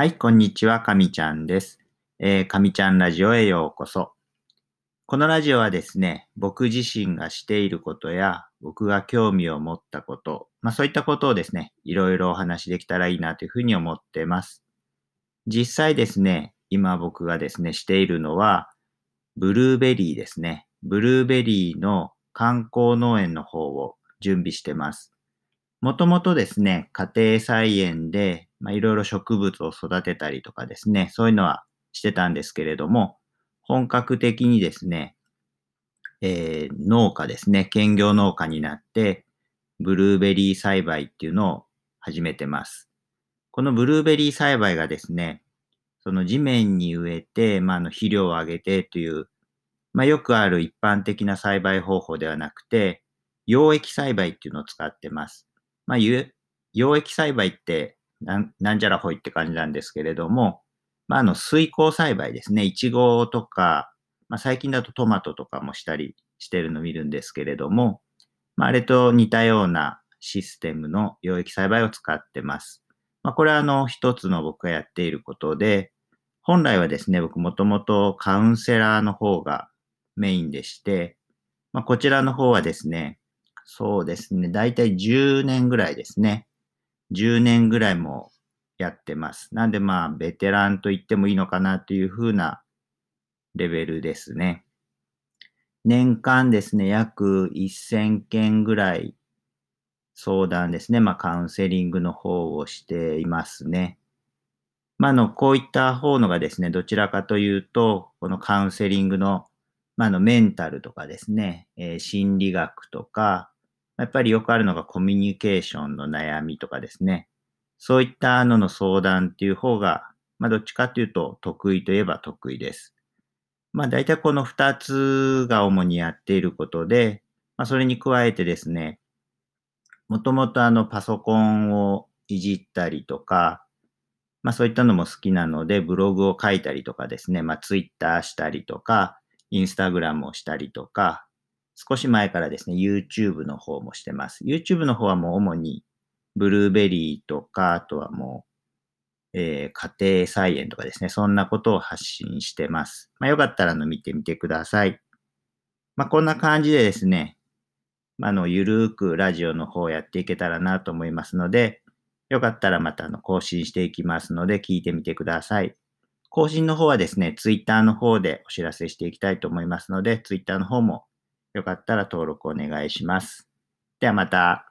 はい、こんにちは、かみちゃんです。えー、かみちゃんラジオへようこそ。このラジオはですね、僕自身がしていることや、僕が興味を持ったこと、まあそういったことをですね、いろいろお話しできたらいいなというふうに思ってます。実際ですね、今僕がですね、しているのは、ブルーベリーですね。ブルーベリーの観光農園の方を準備してます。もともとですね、家庭菜園で、まあ、いろいろ植物を育てたりとかですね、そういうのはしてたんですけれども、本格的にですね、えー農家ですね、兼業農家になって、ブルーベリー栽培っていうのを始めてます。このブルーベリー栽培がですね、その地面に植えて、まあ、の肥料をあげてという、まあ、よくある一般的な栽培方法ではなくて、溶液栽培っていうのを使ってます。まあ、溶液栽培ってなんなんじゃらほいって感じなんですけれども、まあ、あの水耕栽培ですね。いちごとか、まあ、最近だとトマトとかもしたりしてるのを見るんですけれども、まあ、あれと似たようなシステムの溶液栽培を使ってます。まあ、これはあの一つの僕がやっていることで、本来はですね、僕もともとカウンセラーの方がメインでして、まあ、こちらの方はですね、そうですね、だいたい10年ぐらいですね。10年ぐらいもやってます。なんでまあ、ベテランと言ってもいいのかなというふうなレベルですね。年間ですね、約1000件ぐらい相談ですね、まあカウンセリングの方をしていますね。まあ、あの、こういった方のがですね、どちらかというと、このカウンセリングの、まあ、あの、メンタルとかですね、えー心理学とか、やっぱりよくあるのがコミュニケーションの悩みとかですね。そういったのの相談っていう方が、まあ、どっちかというと得意といえば得意です。まあ、大体この二つが主にやっていることで、まあ、それに加えてですね、もともとあのパソコンをいじったりとか、まあそういったのも好きなので、ブログを書いたりとかですね、まあツイッターしたりとか、インスタグラムをしたりとか、少し前からですね、YouTube の方もしてます。YouTube の方はもう主にブルーベリーとか、あとはもう、えー家庭菜園とかですね、そんなことを発信してます。まあよかったらの見てみてください。まあこんな感じでですね、まあの、ゆるーくラジオの方をやっていけたらなと思いますので、よかったらまたあの更新していきますので聞いてみてください。更新の方はですね、ツイッターの方でお知らせしていきたいと思いますので、ツイッターの方もよかったら登録お願いします。ではまた。